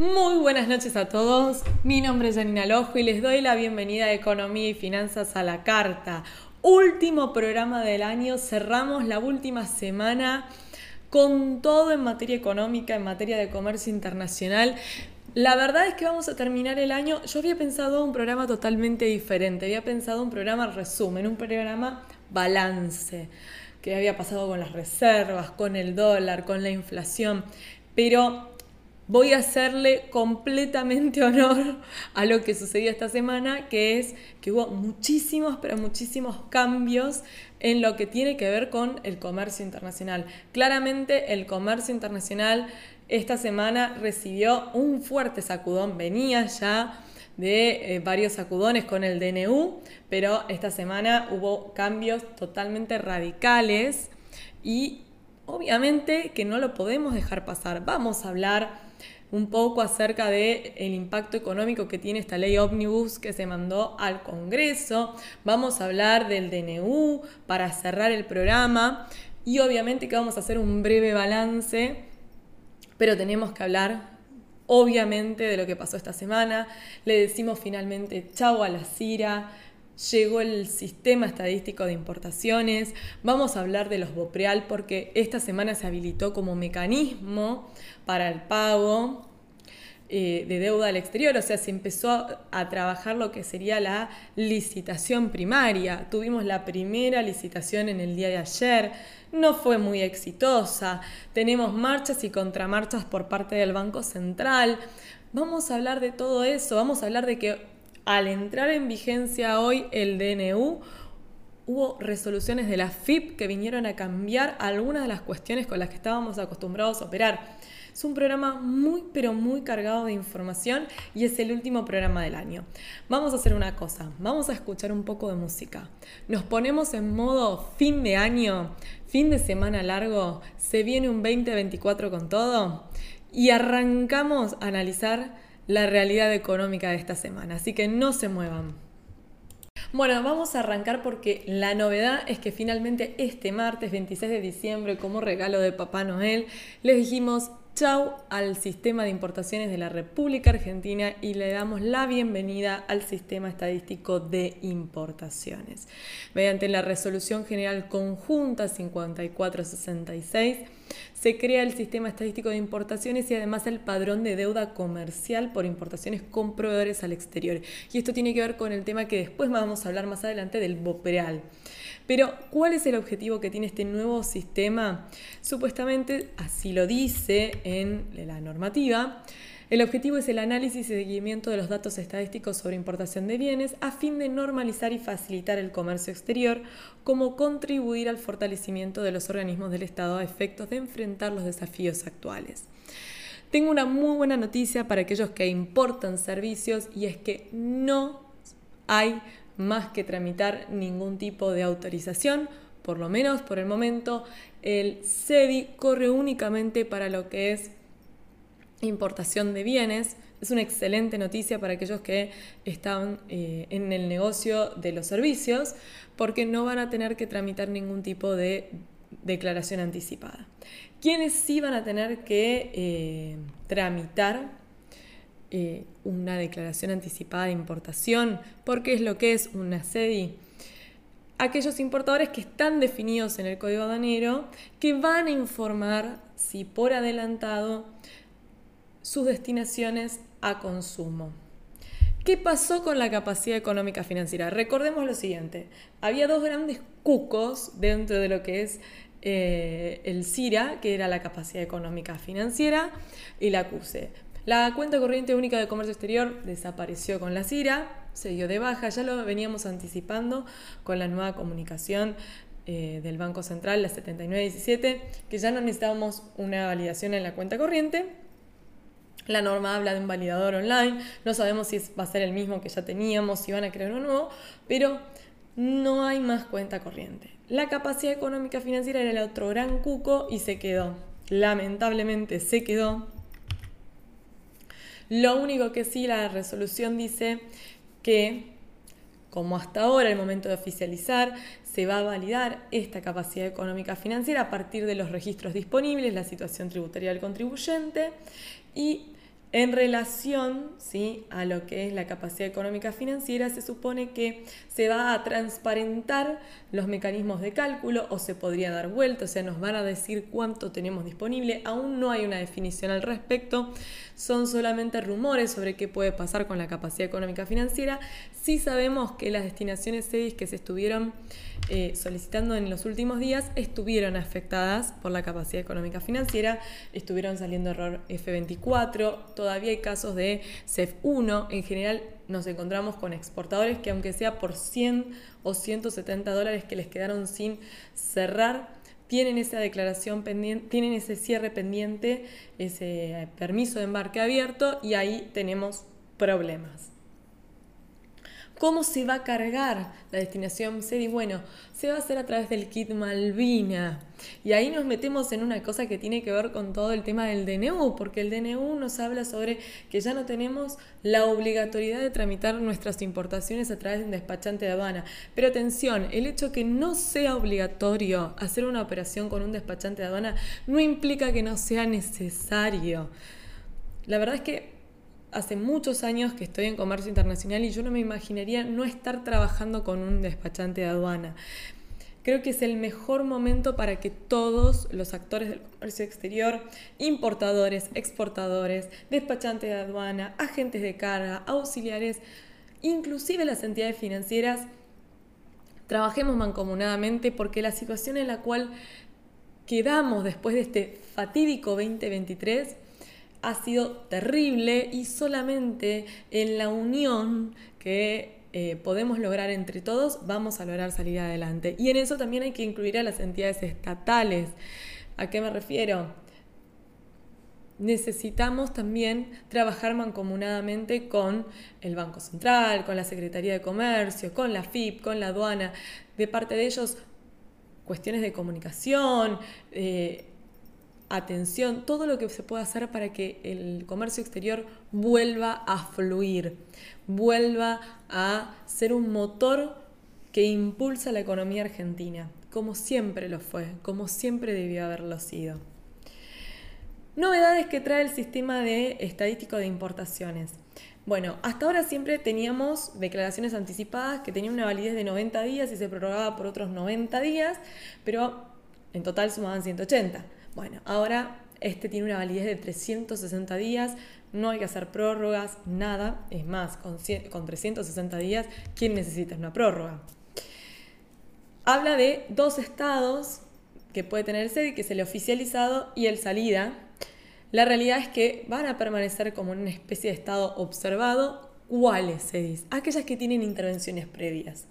Muy buenas noches a todos. Mi nombre es Janina Lojo y les doy la bienvenida a Economía y Finanzas a la Carta. Último programa del año, cerramos la última semana con todo en materia económica, en materia de comercio internacional. La verdad es que vamos a terminar el año. Yo había pensado un programa totalmente diferente. Había pensado un programa resumen, un programa balance, que había pasado con las reservas, con el dólar, con la inflación. Pero voy a hacerle completamente honor a lo que sucedió esta semana, que es que hubo muchísimos, pero muchísimos cambios en lo que tiene que ver con el comercio internacional. Claramente el comercio internacional esta semana recibió un fuerte sacudón, venía ya de eh, varios sacudones con el DNU, pero esta semana hubo cambios totalmente radicales y obviamente que no lo podemos dejar pasar. Vamos a hablar un poco acerca del el impacto económico que tiene esta ley ómnibus que se mandó al Congreso. Vamos a hablar del DNU para cerrar el programa y obviamente que vamos a hacer un breve balance, pero tenemos que hablar obviamente de lo que pasó esta semana. Le decimos finalmente chau a la CIRA llegó el sistema estadístico de importaciones, vamos a hablar de los BOPREAL porque esta semana se habilitó como mecanismo para el pago eh, de deuda al exterior, o sea, se empezó a, trabajar lo que sería la licitación primaria. Tuvimos la primera licitación en el día de ayer, no fue muy exitosa, tenemos marchas y contramarchas por parte del Banco Central. Vamos a hablar de todo eso, vamos a hablar de que al entrar en vigencia hoy el DNU, hubo resoluciones de la FIP que vinieron a cambiar algunas de las cuestiones con las que estábamos acostumbrados a operar. Es un programa muy, pero muy cargado de información y es el último programa del año. Vamos a hacer una cosa, vamos a escuchar un poco de música. Nos ponemos en modo fin de año, fin de semana largo, se viene un 2024 con todo y arrancamos a analizar la realidad económica de esta semana. Así que no se muevan. Bueno, vamos a arrancar porque la novedad es que finalmente este martes 26 de diciembre, como regalo de Papá Noel, les dijimos chau al sistema de importaciones de la República Argentina y le damos la bienvenida al sistema estadístico de importaciones. Mediante la resolución general conjunta 5466, se crea el sistema estadístico de importaciones y además el padrón de deuda comercial por importaciones con proveedores al exterior. Y esto tiene que ver con el tema que después vamos a hablar más adelante del BOPREAL. Pero, ¿cuál es el objetivo que tiene este nuevo sistema? Supuestamente, así lo dice en la normativa, el objetivo es el análisis y seguimiento de los datos estadísticos sobre importación de bienes a fin de normalizar y facilitar el comercio exterior, como contribuir al fortalecimiento de los organismos del Estado a efectos de enfrentar los desafíos actuales. Tengo una muy buena noticia para aquellos que importan servicios y es que no hay más que tramitar ningún tipo de autorización, por lo menos por el momento el CEDI corre únicamente para lo que es importación de bienes. Es una excelente noticia para aquellos que están eh, en el negocio de los servicios porque no van a tener que tramitar ningún tipo de declaración anticipada. ¿Quiénes sí van a tener que eh, tramitar eh, una declaración anticipada de importación? Porque es lo que es una CEDI aquellos importadores que están definidos en el código aduanero que van a informar si por adelantado sus destinaciones a consumo. ¿Qué pasó con la capacidad económica financiera? Recordemos lo siguiente, había dos grandes cucos dentro de lo que es eh, el CIRA, que era la capacidad económica financiera, y la CUSE. La cuenta corriente única de comercio exterior desapareció con la CIRA, se dio de baja, ya lo veníamos anticipando con la nueva comunicación eh, del Banco Central, la 7917, que ya no necesitábamos una validación en la cuenta corriente, la norma habla de un validador online, no sabemos si va a ser el mismo que ya teníamos, si van a crear uno nuevo, pero no hay más cuenta corriente. La capacidad económica financiera era el otro gran cuco y se quedó. Lamentablemente se quedó. Lo único que sí, la resolución dice que, como hasta ahora, el momento de oficializar, se va a validar esta capacidad económica financiera a partir de los registros disponibles, la situación tributaria del contribuyente y En relación ¿sí? a lo que es la capacidad económica financiera, se supone que se va a transparentar los mecanismos de cálculo o se podría dar vuelta, o sea, nos van a decir cuánto tenemos disponible. Aún no hay una definición al respecto, son solamente rumores sobre qué puede pasar con la capacidad económica financiera. Sí sabemos que las destinaciones CEDIS que se estuvieron eh, solicitando en los últimos días estuvieron afectadas por la capacidad económica financiera, estuvieron saliendo error F24, todavía hay casos de CEF1, en general nos encontramos con exportadores que aunque sea por 100 o 170 dólares que les quedaron sin cerrar, tienen esa declaración pendiente, tienen ese cierre pendiente, ese permiso de embarque abierto y ahí tenemos problemas. ¿Cómo se va a cargar la destinación SEDI? Bueno, se va a hacer a través del kit Malvina. Y ahí nos metemos en una cosa que tiene que ver con todo el tema del DNU, porque el DNU nos habla sobre que ya no tenemos la obligatoriedad de tramitar nuestras importaciones a través de un despachante de aduana. Pero atención, el hecho que no sea obligatorio hacer una operación con un despachante de aduana no implica que no sea necesario. La verdad es que hace muchos años que estoy en comercio internacional y yo no me imaginaría no estar trabajando con un despachante de aduana. Creo que es el mejor momento para que todos los actores del comercio exterior, importadores, exportadores, despachantes de aduana, agentes de carga, auxiliares, inclusive las entidades financieras, trabajemos mancomunadamente porque la situación en la cual quedamos después de este fatídico 2023 ha sido terrible y solamente en la unión que eh, podemos lograr entre todos vamos a lograr salir adelante. Y en eso también hay que incluir a las entidades estatales. ¿A qué me refiero? Necesitamos también trabajar mancomunadamente con el Banco Central, con la Secretaría de Comercio, con la FIP, con la aduana. De parte de ellos, cuestiones de comunicación, eh, atención, todo lo que se pueda hacer para que el comercio exterior vuelva a fluir, vuelva a ser un motor que impulsa la economía argentina, como siempre lo fue, como siempre debió haberlo sido. Novedades que trae el sistema de estadístico de importaciones. Bueno, hasta ahora siempre teníamos declaraciones anticipadas que tenían una validez de 90 días y se prorrogaba por otros 90 días, pero en total sumaban 180. Bueno, ahora este tiene una validez de 360 días, no hay que hacer prórrogas, nada. Es más, con, 360 días, ¿quién necesita una prórroga? Habla de dos estados que puede tener el SEDI, que es el oficializado y el salida. La realidad es que van a permanecer como una especie de estado observado. ¿Cuáles SEDIs? Aquellas que tienen intervenciones previas.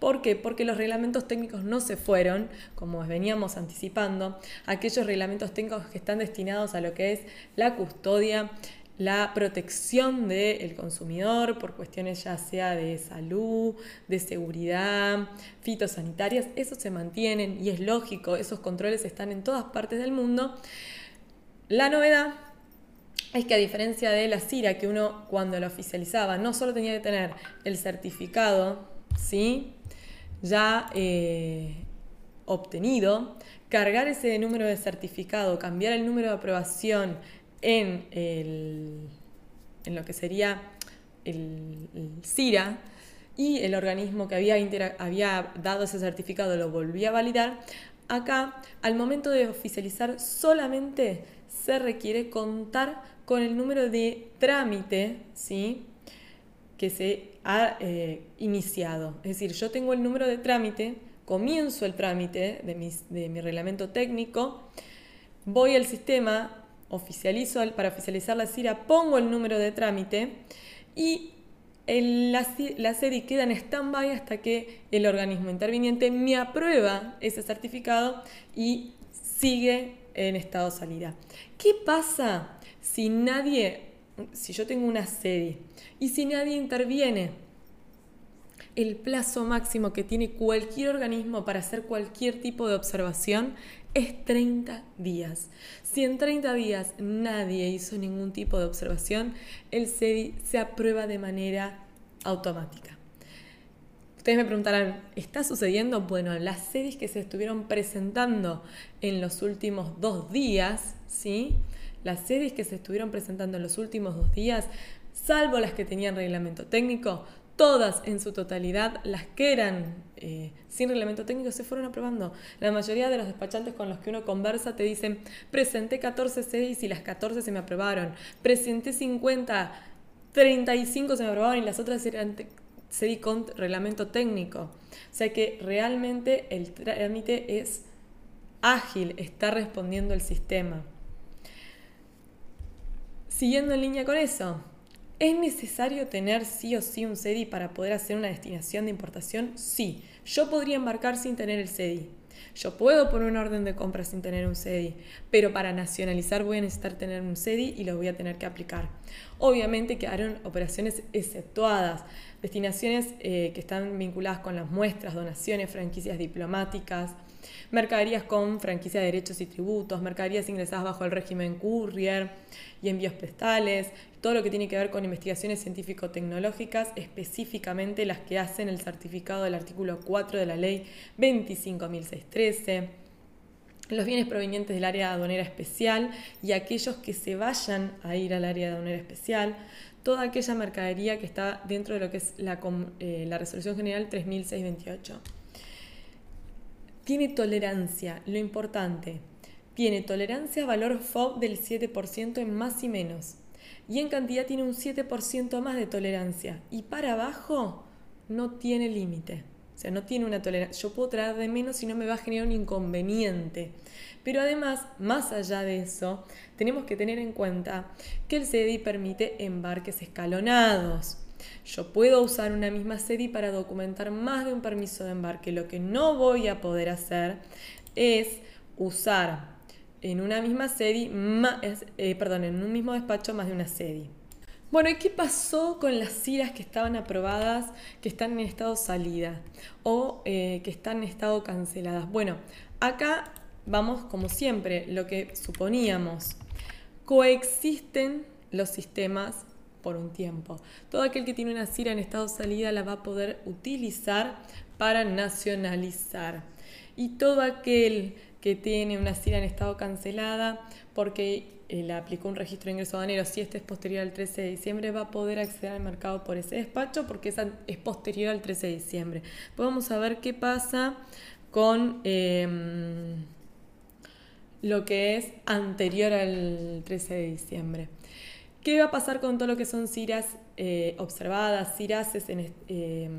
¿Por qué? Porque los reglamentos técnicos no se fueron, como veníamos anticipando, aquellos reglamentos técnicos que están destinados a lo que es la custodia, la protección del consumidor por cuestiones ya sea de salud, de seguridad, fitosanitarias, esos se mantienen y es lógico, esos controles están en todas partes del mundo. La novedad es que a diferencia de la CIRA, que uno cuando la oficializaba no solo tenía que tener el certificado, ¿sí? Ya eh, obtenido, cargar ese número de certificado, cambiar el número de aprobación en, en lo que sería el, CIRA y el organismo que había, había dado ese certificado lo volvía a validar, acá al momento de oficializar solamente se requiere contar con el número de trámite ¿sí? Que se ha eh, iniciado. Es decir, yo tengo el número de trámite, comienzo el trámite de, mi reglamento técnico, voy al sistema, oficializo para oficializar la CIRA, pongo el número de trámite y la, la queda en stand-by hasta que el organismo interviniente me aprueba ese certificado y sigue en estado salida. ¿Qué pasa si nadie si yo tengo una sede y si nadie interviene, el plazo máximo que tiene cualquier organismo para hacer cualquier tipo de observación es 30 días. Si en 30 días nadie hizo ningún tipo de observación, el CEDI se aprueba de manera automática. Ustedes me preguntarán, ¿está sucediendo? Bueno, las CEDIs que se estuvieron presentando en los últimos dos días, ¿sí? Las series que se estuvieron presentando en los últimos dos días, salvo las que tenían reglamento técnico, todas en su totalidad, las que eran eh, sin reglamento técnico, se fueron aprobando. La mayoría de los despachantes con los que uno conversa te dicen, presenté 14 series y las 14 se me aprobaron, presenté 50, 35 se me aprobaron y las otras eran CDI con reglamento técnico. O sea que realmente el trámite es ágil, está respondiendo el sistema. Siguiendo en línea con eso, ¿Es necesario tener sí o sí un CEDI para poder hacer una destinación de importación? Sí. Yo podría embarcar sin tener el CEDI. Yo puedo poner una orden de compra sin tener un CEDI, pero para nacionalizar voy a necesitar tener un CEDI y lo voy a tener que aplicar. Obviamente quedaron operaciones exceptuadas, destinaciones eh, que están vinculadas con las muestras, donaciones, franquicias diplomáticas, mercaderías con franquicia de derechos y tributos, mercaderías ingresadas bajo el régimen courier y envíos postales, todo lo que tiene que ver con investigaciones científico-tecnológicas, específicamente las que hacen el certificado del artículo 4 de la ley 25.613 los bienes provenientes del área aduanera especial y aquellos que se vayan a ir al área aduanera especial, toda aquella mercadería que está dentro de lo que es la, eh, la resolución general 3628 tiene tolerancia, lo importante, tiene tolerancia a valor FOB del 7% en más y menos. Y en cantidad tiene un 7% más de tolerancia. Y para abajo no tiene límite. O sea, no tiene una tolerancia. Yo puedo traer de menos y no me va a generar un inconveniente. Pero además, más allá de eso, tenemos que tener en cuenta que el CDI permite embarques escalonados. Yo puedo usar una misma SEDI para documentar más de un permiso de embarque. Lo que no voy a poder hacer es usar en una misma SEDI, eh, perdón, en un mismo despacho más de una SEDI. Bueno, ¿y qué pasó con las CIRAS que estaban aprobadas, que están en estado salida o eh, que están en estado canceladas? Bueno, acá vamos como siempre, lo que suponíamos. Coexisten los sistemas por un tiempo. Todo aquel que tiene una CIRA en estado salida la va a poder utilizar para nacionalizar. Y todo aquel que tiene una CIRA en estado cancelada porque eh, le aplicó un registro de ingreso aduanero, si este es posterior al 13 de diciembre, va a poder acceder al mercado por ese despacho porque es posterior al 13 de diciembre. A ver qué pasa con em, lo que es anterior al 13 de diciembre. ¿Qué va a pasar con todo lo que son ciras eh, observadas, ciraces en, eh,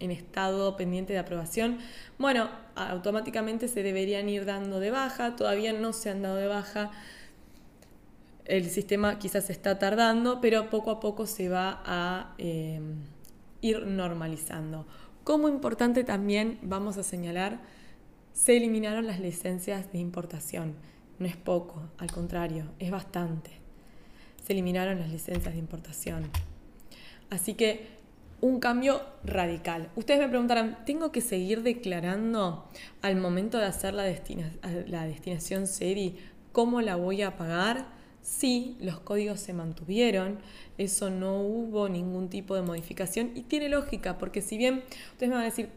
en, estado pendiente de aprobación? Bueno, automáticamente se deberían ir dando de baja, todavía no se han dado de baja, el sistema quizás está tardando, pero poco a poco se va a eh, ir normalizando. Como importante también vamos a señalar, se eliminaron las licencias de importación. No es poco, al contrario, es bastante se eliminaron las licencias de importación. Así que un cambio radical. Ustedes me preguntarán, ¿tengo que seguir declarando al momento de hacer la, la destinación SERI cómo la voy a pagar? Sí, los códigos se mantuvieron, eso no hubo ningún tipo de modificación y tiene lógica, porque si bien ustedes me van a decir,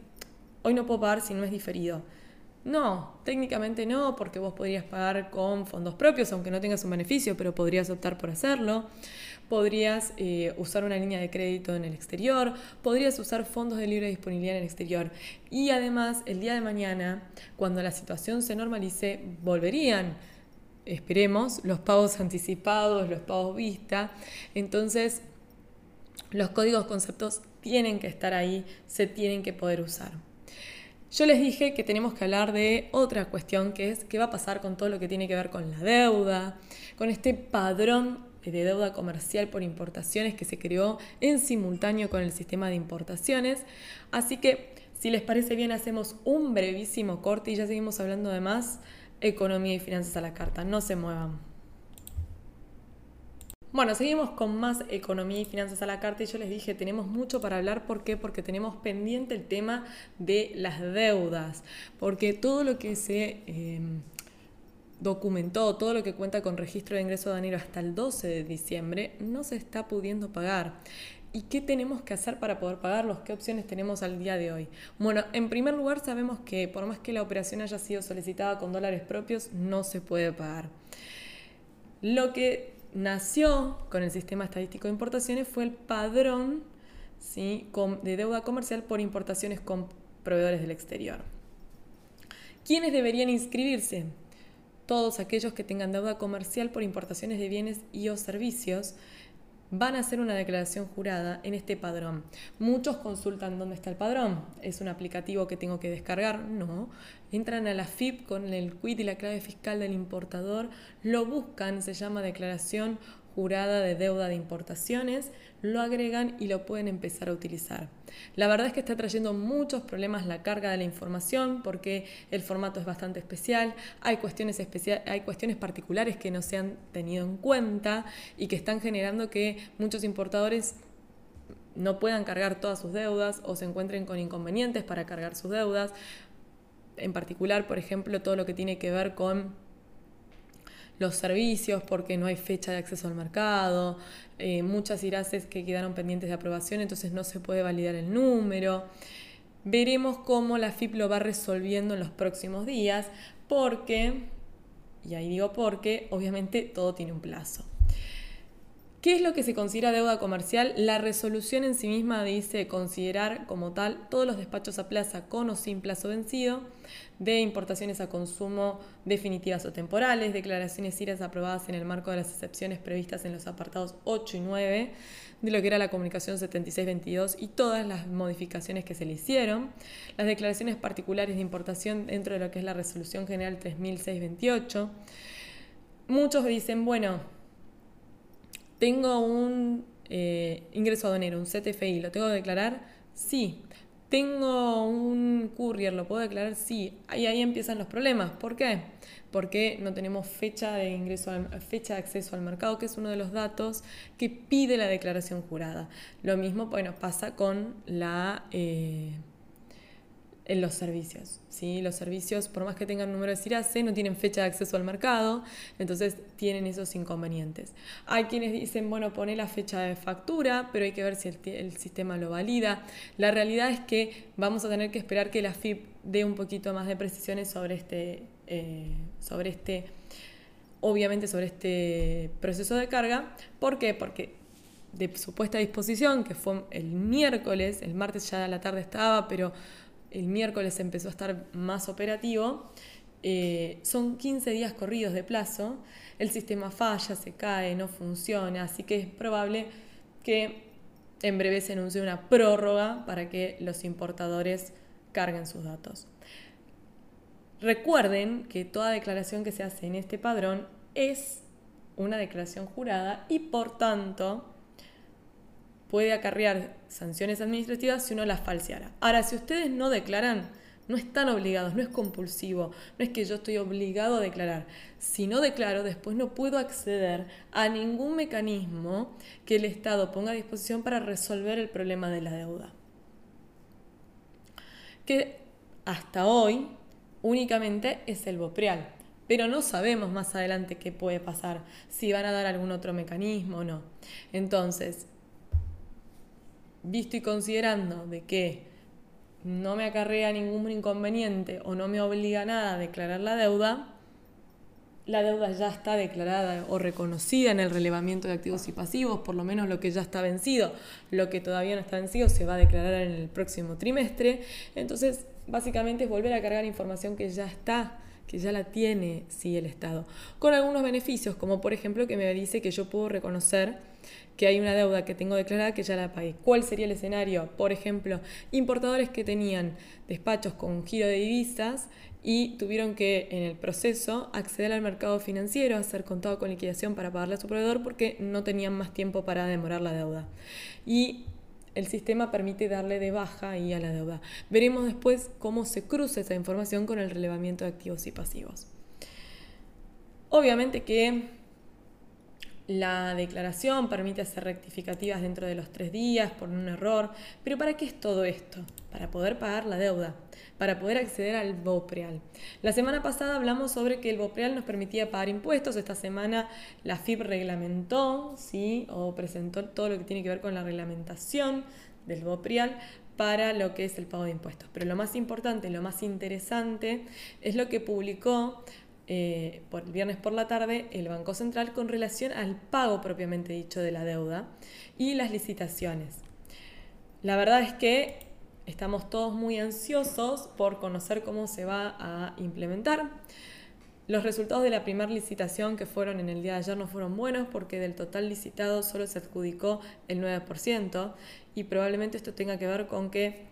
hoy no puedo pagar si no es diferido, no, técnicamente no, porque vos podrías pagar con fondos propios, aunque no tengas un beneficio, pero podrías optar por hacerlo. Podrías eh, usar una línea de crédito en el exterior, podrías usar fondos de libre disponibilidad en el exterior. Y además, el día de mañana, cuando la situación se normalice, volverían, esperemos, los pagos anticipados, los pagos vista. Entonces, los códigos conceptos tienen que estar ahí, se tienen que poder usar. Yo les dije que tenemos que hablar de otra cuestión, que es qué va a pasar con todo lo que tiene que ver con la deuda, con este padrón de deuda comercial por importaciones que se creó en simultáneo con el sistema de importaciones. Así que, si les parece bien, hacemos un brevísimo corte y ya seguimos hablando de más economía y finanzas a la carta. No se muevan. Bueno, seguimos con más economía y finanzas a la carta y yo les dije, tenemos mucho para hablar. ¿Por qué? Porque tenemos pendiente el tema de las deudas, porque todo lo que se em, documentó, todo lo que cuenta con registro de ingreso aduanero hasta el 12 de diciembre, no se está pudiendo pagar. ¿Y qué tenemos que hacer para poder pagarlos? ¿Qué opciones tenemos al día de hoy? Bueno, en primer lugar sabemos que por más que la operación haya sido solicitada con dólares propios, no se puede pagar. Lo que nació con el sistema estadístico de importaciones fue el padrón ¿sí? de deuda comercial por importaciones con proveedores del exterior. ¿Quiénes deberían inscribirse? Todos aquellos que tengan deuda comercial por importaciones de bienes y o servicios van a hacer una declaración jurada en este padrón. Muchos consultan dónde está el padrón. ¿Es un aplicativo que tengo que descargar? No. Entran a la FIP con el quit y la clave fiscal del importador, lo buscan, se llama declaración jurada de deuda de importaciones, lo agregan y lo pueden empezar a utilizar. La verdad es que está trayendo muchos problemas la carga de la información porque el formato es bastante especial, hay cuestiones, hay cuestiones particulares que no se han tenido en cuenta y que están generando que muchos importadores no puedan cargar todas sus deudas o se encuentren con inconvenientes para cargar sus deudas. En particular, por ejemplo, todo lo que tiene que ver con los servicios porque no hay fecha de acceso al mercado, eh, muchas IRACES que quedaron pendientes de aprobación, entonces no se puede validar el número. Veremos cómo la FIP lo va resolviendo en los próximos días, porque, y ahí digo porque, obviamente todo tiene un plazo. ¿Qué es lo que se considera deuda comercial? La resolución en sí misma dice considerar como tal todos los despachos a plaza con o sin plazo vencido, de importaciones a consumo definitivas o temporales, declaraciones IRAS aprobadas en el marco de las excepciones previstas en los apartados 8 y 9 de lo que era la comunicación 7622 y todas las modificaciones que se le hicieron, las declaraciones particulares de importación dentro de lo que es la resolución general 3628. Muchos dicen, bueno, ¿Tengo un eh, ingreso aduanero, un CTFI, lo tengo que declarar? Sí. ¿Tengo un courier, lo puedo declarar? Sí. Ahí, ahí empiezan los problemas. ¿Por qué? Porque no tenemos fecha de ingreso, fecha de acceso al mercado, que es uno de los datos que pide la declaración jurada. Lo mismo, bueno, pasa con la... Eh, en los servicios. ¿sí? Los servicios, por más que tengan número de CIRASE, no tienen fecha de acceso al mercado, entonces tienen esos inconvenientes. Hay quienes dicen, bueno, pone la fecha de factura, pero hay que ver si el, sistema lo valida. La realidad es que vamos a tener que esperar que la FIP dé un poquito más de precisiones sobre este, eh, sobre este obviamente sobre este proceso de carga. ¿Por qué? Porque de supuesta disposición, que fue el miércoles, el martes ya a la tarde estaba, pero el miércoles empezó a estar más operativo. Eh, son 15 días corridos de plazo, el sistema falla, se cae, no funciona, así que es probable que en breve se anuncie una prórroga para que los importadores carguen sus datos. Recuerden que toda declaración que se hace en este padrón es una declaración jurada y por tanto puede acarrear sanciones administrativas si uno las falseara. Ahora, si ustedes no declaran, no están obligados, no es compulsivo, no es que yo estoy obligado a declarar. Si no declaro, después no puedo acceder a ningún mecanismo que el Estado ponga a disposición para resolver el problema de la deuda. Que hasta hoy únicamente es el BOPREAL, pero no sabemos más adelante qué puede pasar, si van a dar algún otro mecanismo o no. Entonces, visto y considerando de que no me acarrea ningún inconveniente o no me obliga a nada a declarar la deuda, la deuda ya está declarada o reconocida en el relevamiento de activos y pasivos, por lo menos lo que ya está vencido, lo que todavía no está vencido se va a declarar en el próximo trimestre. Entonces, básicamente es volver a cargar información que ya está, que ya la tiene sí el Estado, con algunos beneficios, como por ejemplo que me dice que yo puedo reconocer que hay una deuda que tengo declarada que ya la pagué. ¿Cuál sería el escenario? Por ejemplo, importadores que tenían despachos con giro de divisas y tuvieron que en el proceso acceder al mercado financiero, hacer contado con liquidación para pagarle a su proveedor porque no tenían más tiempo para demorar la deuda. Y el sistema permite darle de baja ahí a la deuda. Veremos después cómo se cruza esa información con el relevamiento de activos y pasivos. Obviamente que la declaración permite hacer rectificativas dentro de los tres días por un error, pero ¿para qué es todo esto? Para poder pagar la deuda, para poder acceder al BOPREAL. La semana pasada hablamos sobre que el BOPREAL nos permitía pagar impuestos, esta semana la FIP reglamentó, ¿sí? o presentó todo lo que tiene que ver con la reglamentación del BOPREAL para lo que es el pago de impuestos. Pero lo más importante, lo más interesante es lo que publicó eh, el viernes por la tarde el Banco Central con relación al pago propiamente dicho de la deuda y las licitaciones. La verdad es que estamos todos muy ansiosos por conocer cómo se va a implementar. Los resultados de la primera licitación que fueron en el día de ayer no fueron buenos porque del total licitado solo se adjudicó el 9% y probablemente esto tenga que ver con que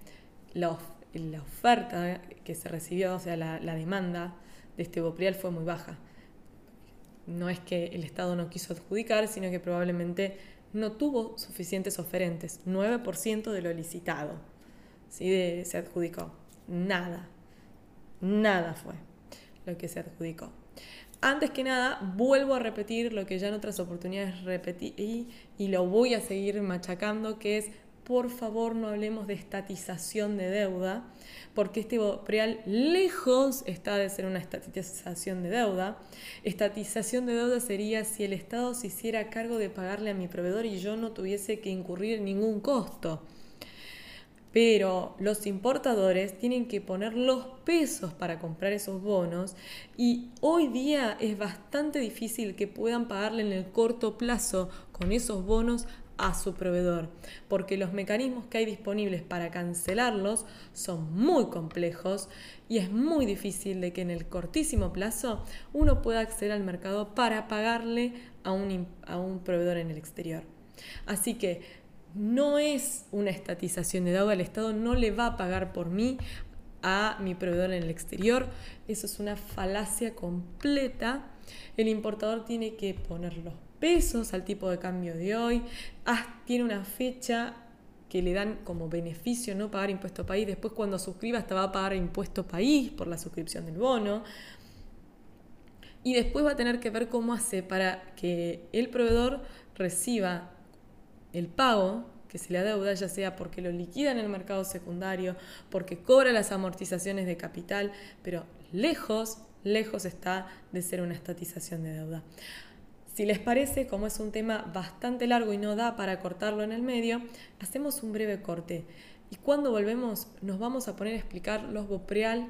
la, oferta que se recibió, o sea, la demanda de este Boprial fue muy baja. No es que el Estado no quiso adjudicar, sino que probablemente no tuvo suficientes oferentes. 9% de lo licitado ¿sí? se adjudicó. Nada. Nada fue lo que se adjudicó. Antes que nada, vuelvo a repetir lo que ya en otras oportunidades repetí y, y lo voy a seguir machacando, que es por favor no hablemos de estatización de deuda, porque este Bopreal lejos está de ser una estatización de deuda. Estatización de deuda sería si el Estado se hiciera cargo de pagarle a mi proveedor y yo no tuviese que incurrir ningún costo. Pero los importadores tienen que poner los pesos para comprar esos bonos y hoy día es bastante difícil que puedan pagarle en el corto plazo con esos bonos a su proveedor, porque los mecanismos que hay disponibles para cancelarlos son muy complejos y es muy difícil de que en el cortísimo plazo uno pueda acceder al mercado para pagarle a un, a un proveedor en el exterior. Así que no es una estatización de deuda, el Estado no le va a pagar por mí a mi proveedor en el exterior, eso es una falacia completa. El importador tiene que poner los pesos al tipo de cambio de hoy, ah, tiene una fecha que le dan como beneficio no pagar impuesto país, después cuando suscriba hasta va a pagar impuesto país por la suscripción del bono. Y después va a tener que ver cómo hace para que el proveedor reciba el pago que se le adeuda, ya sea porque lo liquida en el mercado secundario, porque cobra las amortizaciones de capital, pero lejos, lejos está de ser una estatización de deuda. Si les parece, como es un tema bastante largo y no da para cortarlo en el medio, hacemos un breve corte. Y cuando volvemos nos vamos a poner a explicar los Bopreal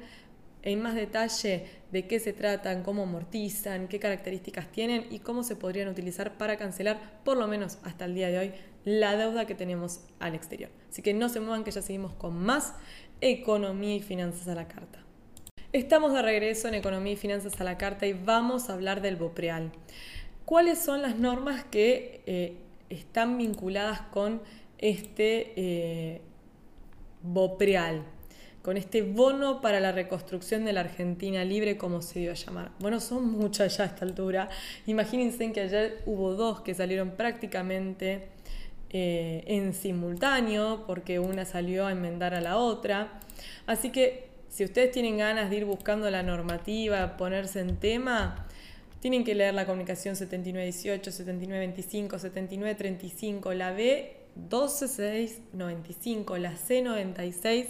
en más detalle de qué se tratan, cómo amortizan, qué características tienen y cómo se podrían utilizar para cancelar, por lo menos hasta el día de hoy, la deuda que tenemos al exterior. Así que no se muevan que ya seguimos con más economía y finanzas a la carta. Estamos de regreso en Economía y Finanzas a la Carta y vamos a hablar del Bopreal cuáles son las normas que eh, están vinculadas con este eh, BOPREAL, con este bono para la reconstrucción de la Argentina libre, como se dio a llamar. Bueno, son muchas ya a esta altura. Imagínense que ayer hubo dos que salieron prácticamente eh, en simultáneo, porque una salió a enmendar a la otra. Así que si ustedes tienen ganas de ir buscando la normativa, ponerse en tema, tienen que leer la comunicación 7918, 7925, 7935, la B 12695, la C 96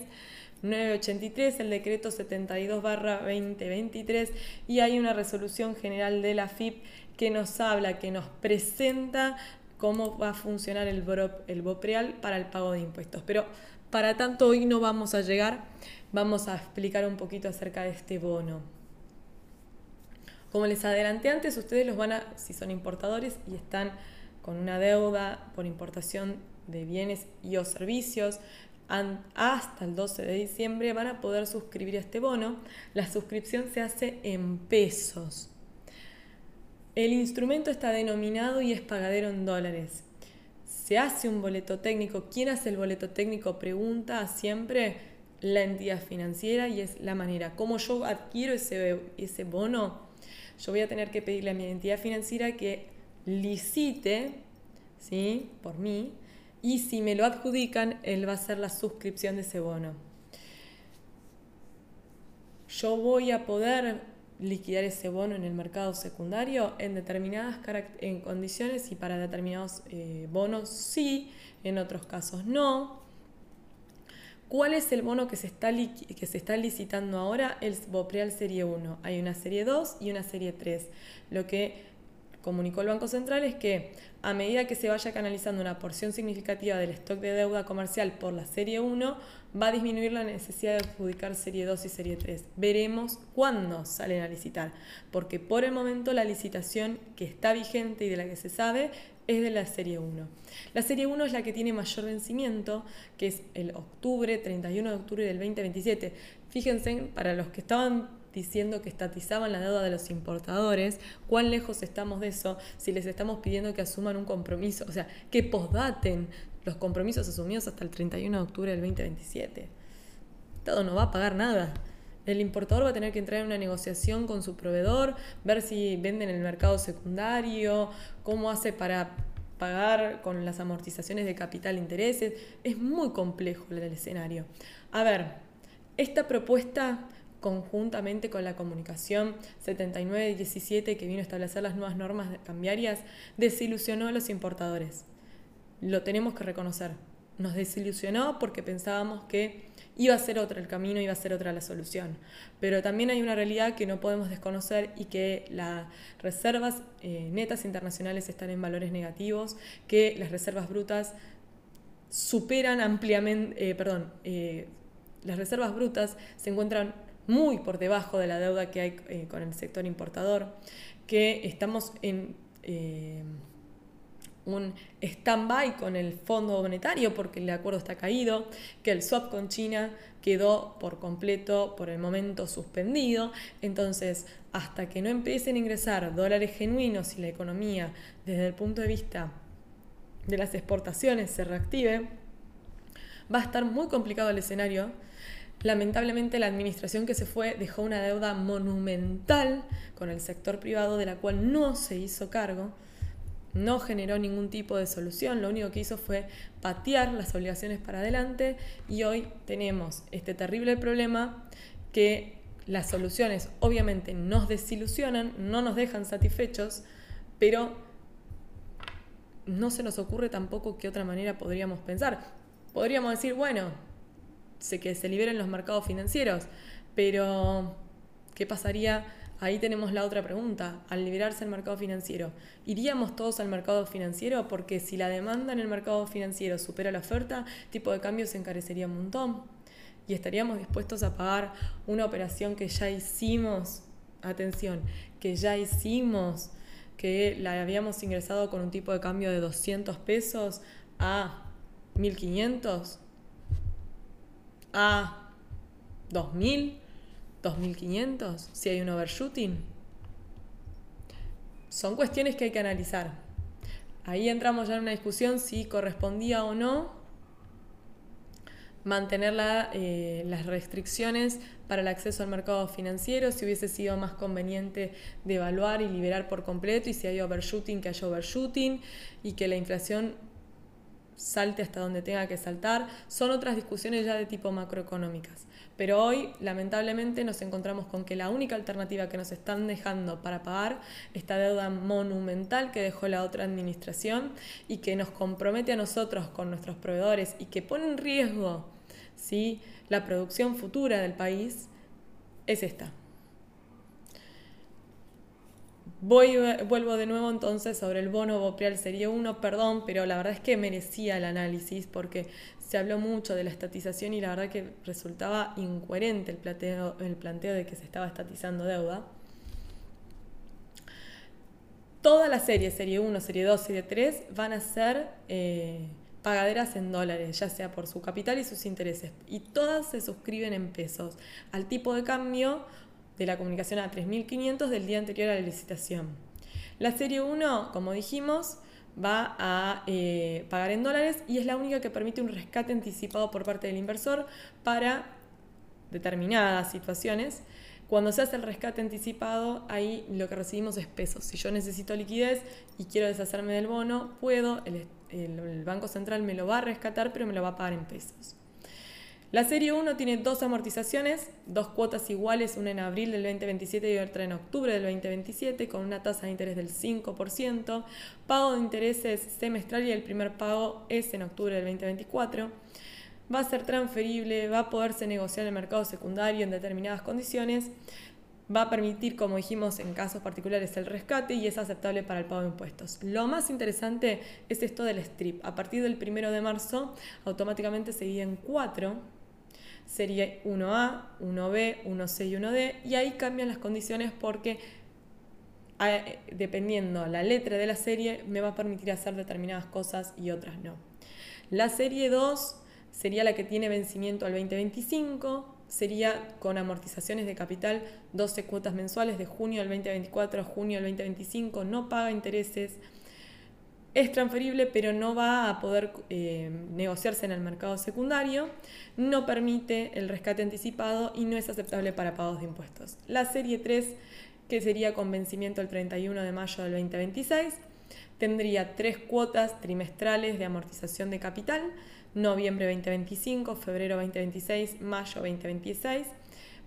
983, el decreto 72 barra 2023 y hay una resolución general de la FIP que nos habla, que nos presenta cómo va a funcionar el, el BOPREAL para el pago de impuestos. Pero para tanto hoy no vamos a llegar, vamos a explicar un poquito acerca de este bono. Como les adelanté antes, ustedes los van a, si son importadores y están con una deuda por importación de bienes y o servicios, hasta el 12 de diciembre van a poder suscribir este bono. La suscripción se hace en pesos. El instrumento está denominado y es pagadero en dólares. Se hace un boleto técnico. ¿Quién hace el boleto técnico? Pregunta siempre la entidad financiera y es la manera. ¿Cómo yo adquiero ese, ese bono? Yo voy a tener que pedirle a mi entidad financiera que licite ¿sí? por mí y si me lo adjudican, él va a hacer la suscripción de ese bono. Yo voy a poder liquidar ese bono en el mercado secundario en determinadas en condiciones y para determinados eh, bonos sí, en otros casos no. ¿Cuál es el bono que se está, que se está licitando ahora? El Bopreal Serie 1. Hay una Serie 2 y una Serie 3. Lo que comunicó el Banco Central es que a medida que se vaya canalizando una porción significativa del stock de deuda comercial por la serie 1, va a disminuir la necesidad de adjudicar serie 2 y serie 3. Veremos cuándo salen a licitar, porque por el momento la licitación que está vigente y de la que se sabe es de la serie 1. La serie 1 es la que tiene mayor vencimiento, que es el octubre, 31 de octubre del 2027. Fíjense, para los que estaban diciendo que estatizaban la deuda de los importadores, cuán lejos estamos de eso si les estamos pidiendo que asuman un compromiso, o sea, que posdaten los compromisos asumidos hasta el 31 de octubre del 2027. Todo no va a pagar nada. El importador va a tener que entrar en una negociación con su proveedor, ver si venden en el mercado secundario, cómo hace para pagar con las amortizaciones de capital e intereses. Es muy complejo el escenario. A ver, esta propuesta conjuntamente con la comunicación 7917 que vino a establecer las nuevas normas cambiarias, desilusionó a los importadores. Lo tenemos que reconocer. Nos desilusionó porque pensábamos que iba a ser otro el camino, iba a ser otra la solución. Pero también hay una realidad que no podemos desconocer y que las reservas eh, netas internacionales están en valores negativos, que las reservas brutas superan ampliamente, eh, perdón, eh, las reservas brutas se encuentran muy por debajo de la deuda que hay con el sector importador, que estamos en un stand-by con el Fondo Monetario porque el acuerdo está caído, que el swap con China quedó por completo, por el momento suspendido. Entonces, hasta que no empiecen a ingresar dólares genuinos y la economía desde el punto de vista de las exportaciones se reactive, va a estar muy complicado el escenario Lamentablemente la administración que se fue dejó una deuda monumental con el sector privado de la cual no se hizo cargo, no generó ningún tipo de solución, lo único que hizo fue patear las obligaciones para adelante y hoy tenemos este terrible problema que las soluciones obviamente nos desilusionan, no nos dejan satisfechos, pero no se nos ocurre tampoco qué otra manera podríamos pensar. Podríamos decir, bueno, que se liberen los mercados financieros. Pero, ¿qué pasaría? Ahí tenemos la otra pregunta. Al liberarse el mercado financiero, ¿iríamos todos al mercado financiero? Porque si la demanda en el mercado financiero supera la oferta, tipo de cambio se encarecería un montón. Y estaríamos dispuestos a pagar una operación que ya hicimos, atención, que ya hicimos, que la habíamos ingresado con un tipo de cambio de 200 pesos a 1500 a 2.000, 2.500, si hay un overshooting. Son cuestiones que hay que analizar. Ahí entramos ya en una discusión si correspondía o no mantener eh, las restricciones para el acceso al mercado financiero, si hubiese sido más conveniente devaluar y liberar por completo y si hay overshooting, que haya overshooting y que la inflación salte hasta donde tenga que saltar, son otras discusiones ya de tipo macroeconómicas. Pero hoy, lamentablemente, nos encontramos con que la única alternativa que nos están dejando para pagar esta deuda monumental que dejó la otra administración y que nos compromete a nosotros con nuestros proveedores y que pone en riesgo ¿sí? la producción futura del país, es esta. Vuelvo de nuevo entonces sobre el bono Bopreal Serie 1, perdón, pero la verdad es que merecía el análisis porque se habló mucho de la estatización y la verdad que resultaba incoherente el planteo, el planteo de que se estaba estatizando deuda. Toda la serie, serie 1, serie 2, serie 3, van a ser eh, pagaderas en dólares, ya sea por su capital y sus intereses. Y todas se suscriben en pesos. Al tipo de cambio de la comunicación a 3.500 del día anterior a la licitación. La serie 1, como dijimos, va a eh, pagar en dólares y es la única que permite un rescate anticipado por parte del inversor para determinadas situaciones. Cuando se hace el rescate anticipado, ahí lo que recibimos es pesos. Si yo necesito liquidez y quiero deshacerme del bono, puedo, el Banco Central me lo va a rescatar, pero me lo va a pagar en pesos. La serie 1 tiene dos amortizaciones, dos cuotas iguales, una en abril del 2027 y otra en octubre del 2027, con una tasa de interés del 5%, pago de intereses semestral y el primer pago es en octubre del 2024. Va a ser transferible, va a poderse negociar en el mercado secundario en determinadas condiciones. va a permitir, como dijimos en casos particulares, el rescate y es aceptable para el pago de impuestos. Lo más interesante es esto del strip. A partir del 1 de marzo, automáticamente se en cuatro. Sería 1A, 1B, 1C y 1D. Y ahí cambian las condiciones porque dependiendo la letra de la serie, me va a permitir hacer determinadas cosas y otras no. La serie 2 sería la que tiene vencimiento al 2025, sería con amortizaciones de capital 12 cuotas mensuales de junio al 2024 a junio al 2025, no paga intereses, es transferible pero no va a poder eh, negociarse en el mercado secundario, no permite el rescate anticipado y no es aceptable para pagos de impuestos. La serie 3 que sería con vencimiento el 31 de mayo del 2026. Tendría tres cuotas trimestrales de amortización de capital, noviembre 2025, febrero 2026, mayo 2026.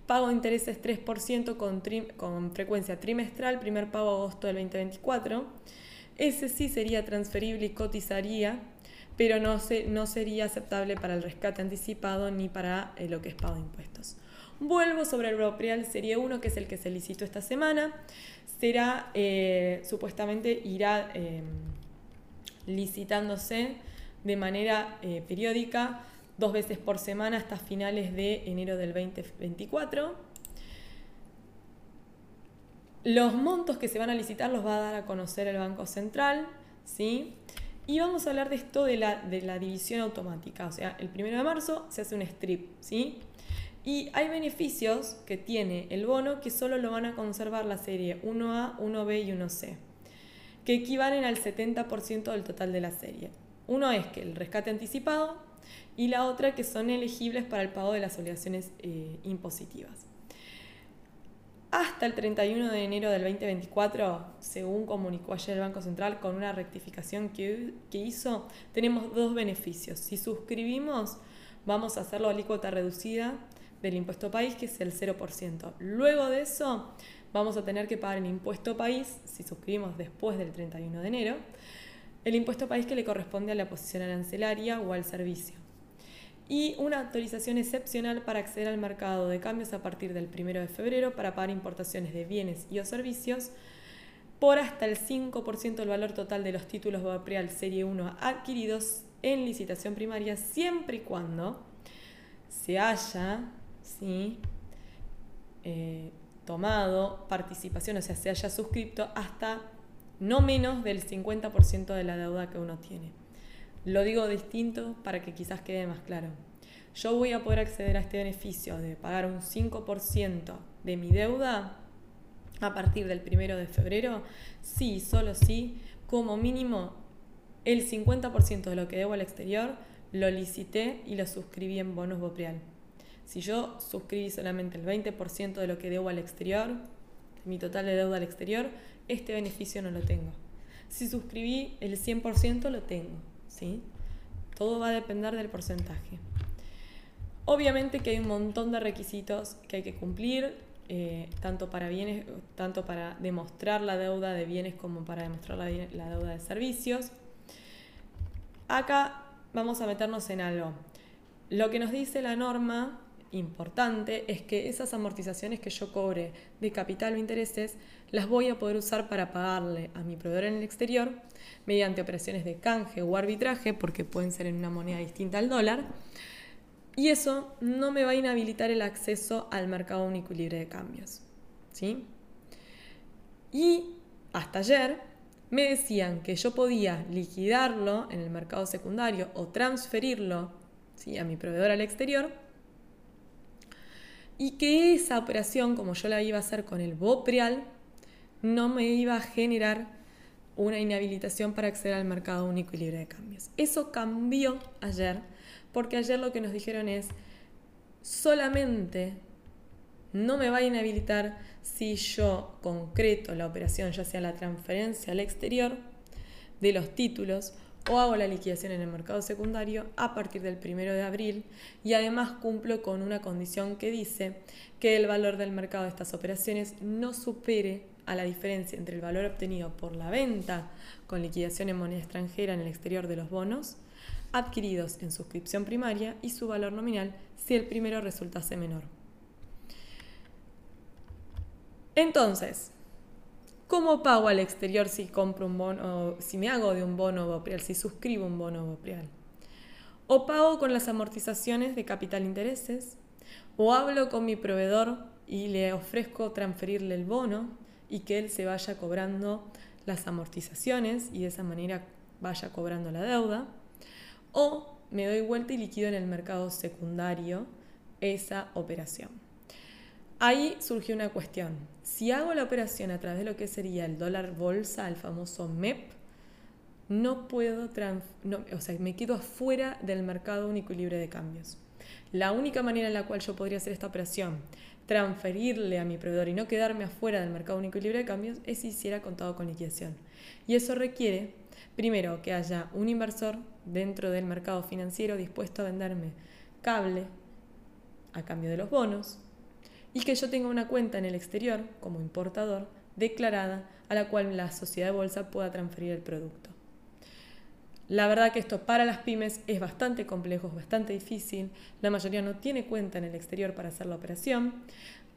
Pago de intereses 3% con, con frecuencia trimestral, primer pago agosto del 2024. Ese sí sería transferible y cotizaría, pero no, se, no sería aceptable para el rescate anticipado ni para eh, lo que es pago de impuestos. Vuelvo sobre el Bopreal Serie 1, que es el que se licitó esta semana. Será, eh, supuestamente, irá eh, licitándose de manera eh, periódica, dos veces por semana hasta finales de enero del 2024. Los montos que se van a licitar los va a dar a conocer el Banco Central, ¿sí? Y vamos a hablar de esto de la, de la división automática. O sea, el 1 de marzo se hace un strip, ¿sí? Y hay beneficios que tiene el bono que solo lo van a conservar la serie 1A, 1B y 1C, que equivalen al 70% del total de la serie. Uno es que el rescate anticipado y la otra que son elegibles para el pago de las obligaciones eh, impositivas. Hasta el 31 de enero del 2024, según comunicó ayer el Banco Central con una rectificación que, que hizo, tenemos dos beneficios. Si suscribimos, vamos a hacerlo a alícuota reducida del impuesto país, que es el 0%. Luego de eso, vamos a tener que pagar el impuesto país, si suscribimos después del 31 de enero, el impuesto país que le corresponde a la posición arancelaria o al servicio. Y una autorización excepcional para acceder al mercado de cambios a partir del 1 de febrero para pagar importaciones de bienes y o servicios por hasta el 5% del valor total de los títulos Vaprial Serie 1 adquiridos en licitación primaria siempre y cuando se haya. Eh, tomado participación, o sea, se haya suscrito hasta no menos del 50% de la deuda que uno tiene. Lo digo distinto para que quizás quede más claro. Yo voy a poder acceder a este beneficio de pagar un 5% de mi deuda a partir del primero de febrero, sí, solo sí, como mínimo el 50% de lo que debo al exterior lo licité y lo suscribí en bonos Bopreal. Si yo suscribí solamente el 20% de lo que debo al exterior, mi total de deuda al exterior, este beneficio no lo tengo. Si suscribí el 100% lo tengo, ¿sí? Todo va a depender del porcentaje. Obviamente que hay un montón de requisitos que hay que cumplir, eh, tanto para bienes, tanto para demostrar la deuda de bienes como para demostrar la, la deuda de servicios. Acá vamos a meternos en algo. Lo que nos dice la norma importante es que esas amortizaciones que yo cobre de capital o intereses las voy a poder usar para pagarle a mi proveedor en el exterior mediante operaciones de canje o arbitraje, porque pueden ser en una moneda distinta al dólar. Y eso no me va a inhabilitar el acceso al mercado único y libre de cambios. ¿sí? Y hasta ayer me decían que yo podía liquidarlo en el mercado secundario o transferirlo ¿sí? a mi proveedor al exterior y que esa operación, como yo la iba a hacer con el Bopreal, no me iba a generar una inhabilitación para acceder al mercado único y libre de cambios. Eso cambió ayer, porque ayer lo que nos dijeron es, solamente no me va a inhabilitar si yo concreto la operación, ya sea la transferencia al exterior de los títulos o hago la liquidación en el mercado secundario a partir del 1 de abril y además cumplo con una condición que dice que el valor del mercado de estas operaciones no supere a la diferencia entre el valor obtenido por la venta con liquidación en moneda extranjera en el exterior de los bonos adquiridos en suscripción primaria y su valor nominal si el primero resultase menor. Entonces, ¿cómo pago al exterior si compro un bono, si me hago de un bono bopreal, si suscribo un bono bopreal? O pago con las amortizaciones de capital intereses, o hablo con mi proveedor y le ofrezco transferirle el bono y que él se vaya cobrando las amortizaciones y de esa manera vaya cobrando la deuda. O me doy vuelta y liquido en el mercado secundario esa operación. Ahí surgió una cuestión. Si hago la operación a través de lo que sería el dólar bolsa, el famoso MEP, no puedo, o sea, me quedo afuera del mercado único y libre de cambios. La única manera en la cual yo podría hacer esta operación, transferirle a mi proveedor y no quedarme afuera del mercado único y libre de cambios, es si hiciera contado con liquidación. Y eso requiere, primero, que haya un inversor dentro del mercado financiero dispuesto a venderme cable a cambio de los bonos y que yo tenga una cuenta en el exterior como importador declarada a la cual la sociedad de bolsa pueda transferir el producto. La verdad que esto para las pymes es bastante complejo, es bastante difícil. La mayoría no tiene cuenta en el exterior para hacer la operación.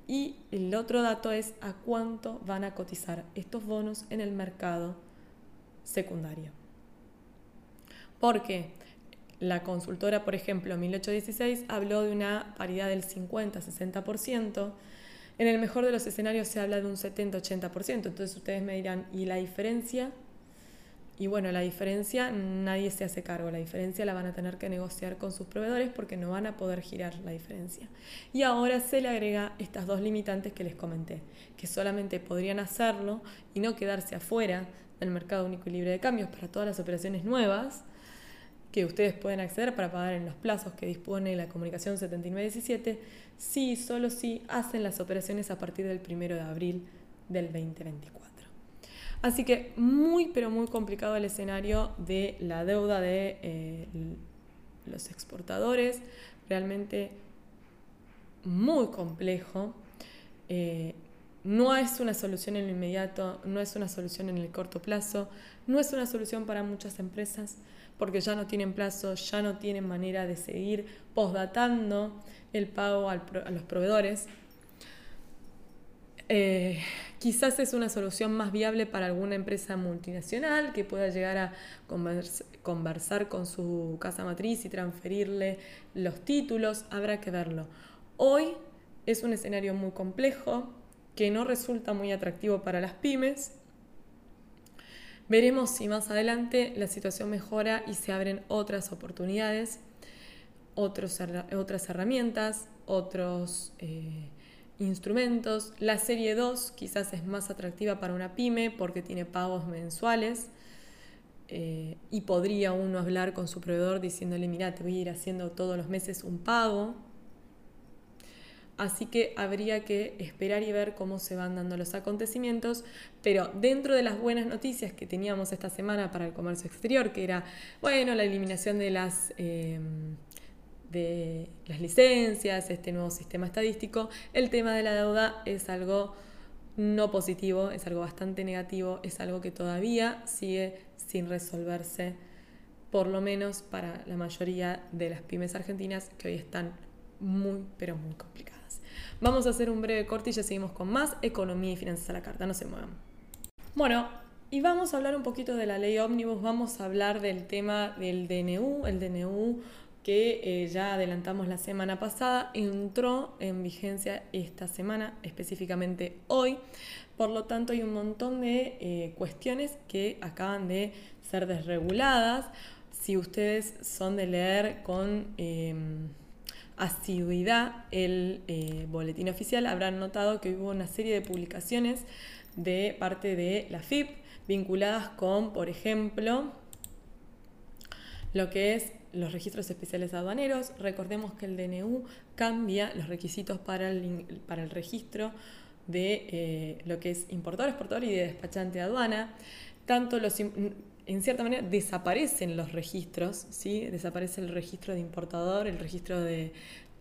Y el otro dato es a cuánto van a cotizar estos bonos en el mercado secundario. Porque la consultora, por ejemplo, 1816 habló de una paridad del 50-60%. En el mejor de los escenarios se habla de un 70-80%. Entonces ustedes me dirán, ¿y la diferencia? Y bueno, la diferencia nadie se hace cargo, la diferencia la van a tener que negociar con sus proveedores porque no van a poder girar la diferencia. Y ahora se le agrega estas dos limitantes que les comenté, que solamente podrían hacerlo y no quedarse afuera del mercado único y libre de cambios para todas las operaciones nuevas que ustedes pueden acceder para pagar en los plazos que dispone la comunicación 7917, si solo si hacen las operaciones a partir del 1 de abril del 2024. Así que muy, pero muy complicado el escenario de la deuda de eh, los exportadores, realmente muy complejo. Eh, no es una solución en lo inmediato, no es una solución en el corto plazo, no es una solución para muchas empresas porque ya no tienen plazo, ya no tienen manera de seguir postdatando el pago a los proveedores. Eh, quizás es una solución más viable para alguna empresa multinacional que pueda llegar a conversar con su casa matriz y transferirle los títulos, habrá que verlo. Hoy es un escenario muy complejo que no resulta muy atractivo para las pymes. Veremos si más adelante la situación mejora y se abren otras oportunidades, otras herramientas, otros... Eh, instrumentos. La serie 2 quizás es más atractiva para una pyme porque tiene pagos mensuales eh, y podría uno hablar con su proveedor diciéndole, mira, te voy a ir haciendo todos los meses un pago. Así que habría que esperar y ver cómo se van dando los acontecimientos, pero dentro de las buenas noticias que teníamos esta semana para el comercio exterior, que era, bueno, la eliminación de las... Eh, de las licencias, este nuevo sistema estadístico, el tema de la deuda es algo no positivo, es algo bastante negativo, es algo que todavía sigue sin resolverse, por lo menos para la mayoría de las pymes argentinas que hoy están muy, pero muy complicadas. Vamos a hacer un breve corte y ya seguimos con más economía y finanzas a la carta, no se muevan. Bueno, y vamos a hablar un poquito de la ley ómnibus, vamos a hablar del tema del DNU, el DNU que eh, ya adelantamos la semana pasada, entró en vigencia esta semana, específicamente hoy. Por lo tanto, hay un montón de eh, cuestiones que acaban de ser desreguladas. Si ustedes son de leer con em, asiduidad el eh, boletín oficial, habrán notado que hubo una serie de publicaciones de parte de la FIP vinculadas con, por ejemplo, lo que es los registros especiales aduaneros. Recordemos que el DNU cambia los requisitos para el, para el registro de eh, lo que es importador, exportador y de despachante de aduana. Tanto los, en cierta manera desaparecen los registros, ¿sí? desaparece el registro de importador, el registro de,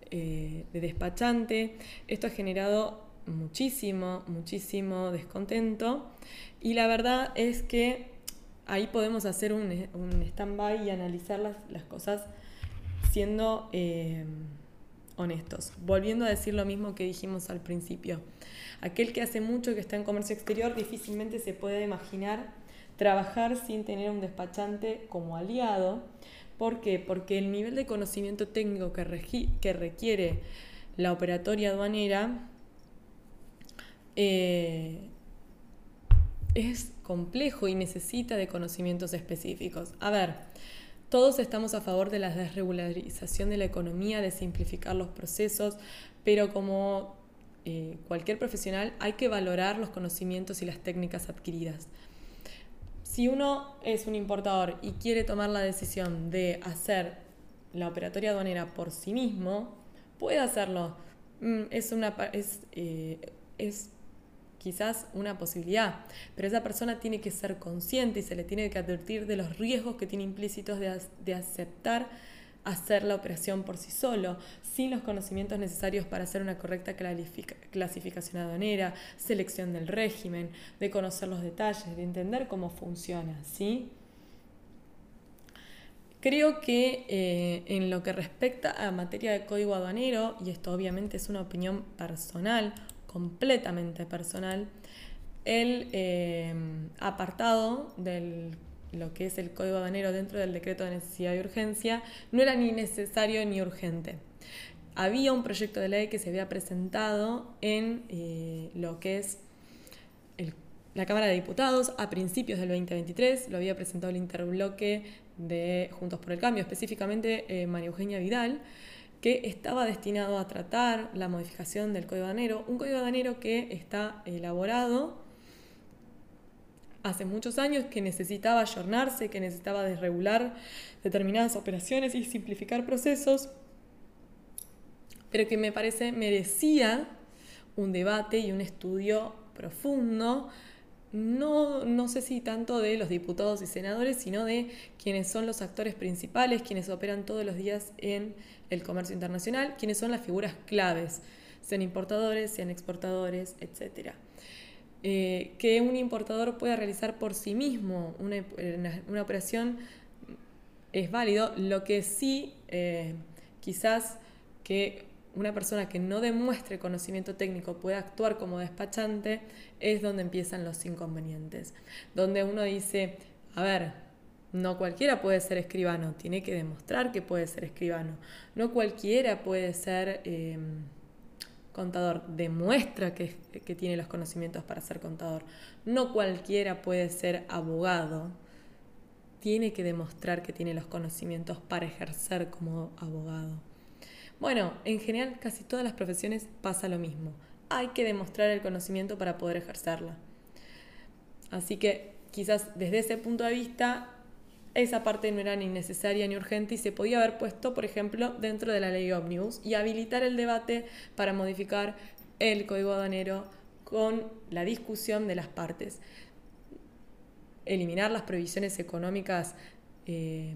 eh, de despachante. Esto ha generado muchísimo, muchísimo descontento y la verdad es que ahí podemos hacer un, un stand-by y analizar las, cosas siendo, eh, honestos. Volviendo a decir lo mismo que dijimos al principio. Aquel que hace mucho que está en comercio exterior difícilmente se puede imaginar trabajar sin tener un despachante como aliado. ¿Por qué? Porque el nivel de conocimiento técnico que, requiere la operatoria aduanera eh, es complejo y necesita de conocimientos específicos. A ver, todos estamos a favor de la desregularización de la economía, de simplificar los procesos, pero como eh, cualquier profesional hay que valorar los conocimientos y las técnicas adquiridas. Si uno es un importador y quiere tomar la decisión de hacer la operatoria aduanera por sí mismo, puede hacerlo. Mm, es, una, es, eh, es quizás una posibilidad, pero esa persona tiene que ser consciente y se le tiene que advertir de los riesgos que tiene implícitos de, aceptar hacer la operación por sí solo, sin los conocimientos necesarios para hacer una correcta clasificación aduanera, selección del régimen, de conocer los detalles, de entender cómo funciona, ¿sí? Creo que eh, en lo que respecta a materia de código aduanero, y esto obviamente es una opinión personal, completamente personal, el eh, apartado de lo que es el código aduanero dentro del decreto de necesidad y urgencia no era ni necesario ni urgente. Había un proyecto de ley que se había presentado en eh, lo que es la Cámara de Diputados a principios del 2023, lo había presentado el interbloque de Juntos por el Cambio, específicamente eh, María Eugenia Vidal, que estaba destinado a tratar la modificación del código aduanero, un código aduanero que está elaborado hace muchos años, que necesitaba ayornarse, que necesitaba desregular determinadas operaciones y simplificar procesos, pero que me parece merecía un debate y un estudio profundo no, no sé si tanto de los diputados y senadores, sino de quienes son los actores principales, quienes operan todos los días en el comercio internacional, quienes son las figuras claves, sean importadores, sean exportadores, etc. Eh, que un importador pueda realizar por sí mismo una, operación es válido, lo que sí eh, quizás que una persona que no demuestre conocimiento técnico pueda actuar como despachante, es donde empiezan los inconvenientes. Donde uno dice, a ver, no cualquiera puede ser escribano, tiene que demostrar que puede ser escribano. No cualquiera puede ser em, contador, demuestra que, tiene los conocimientos para ser contador. No cualquiera puede ser abogado, tiene que demostrar que tiene los conocimientos para ejercer como abogado. Bueno, en general casi todas las profesiones pasa lo mismo. Hay que demostrar el conocimiento para poder ejercerla. Así que quizás desde ese punto de vista esa parte no era ni necesaria ni urgente y se podía haber puesto, por ejemplo, dentro de la ley Omnibus y habilitar el debate para modificar el código aduanero con la discusión de las partes. Eliminar las provisiones económicas eh,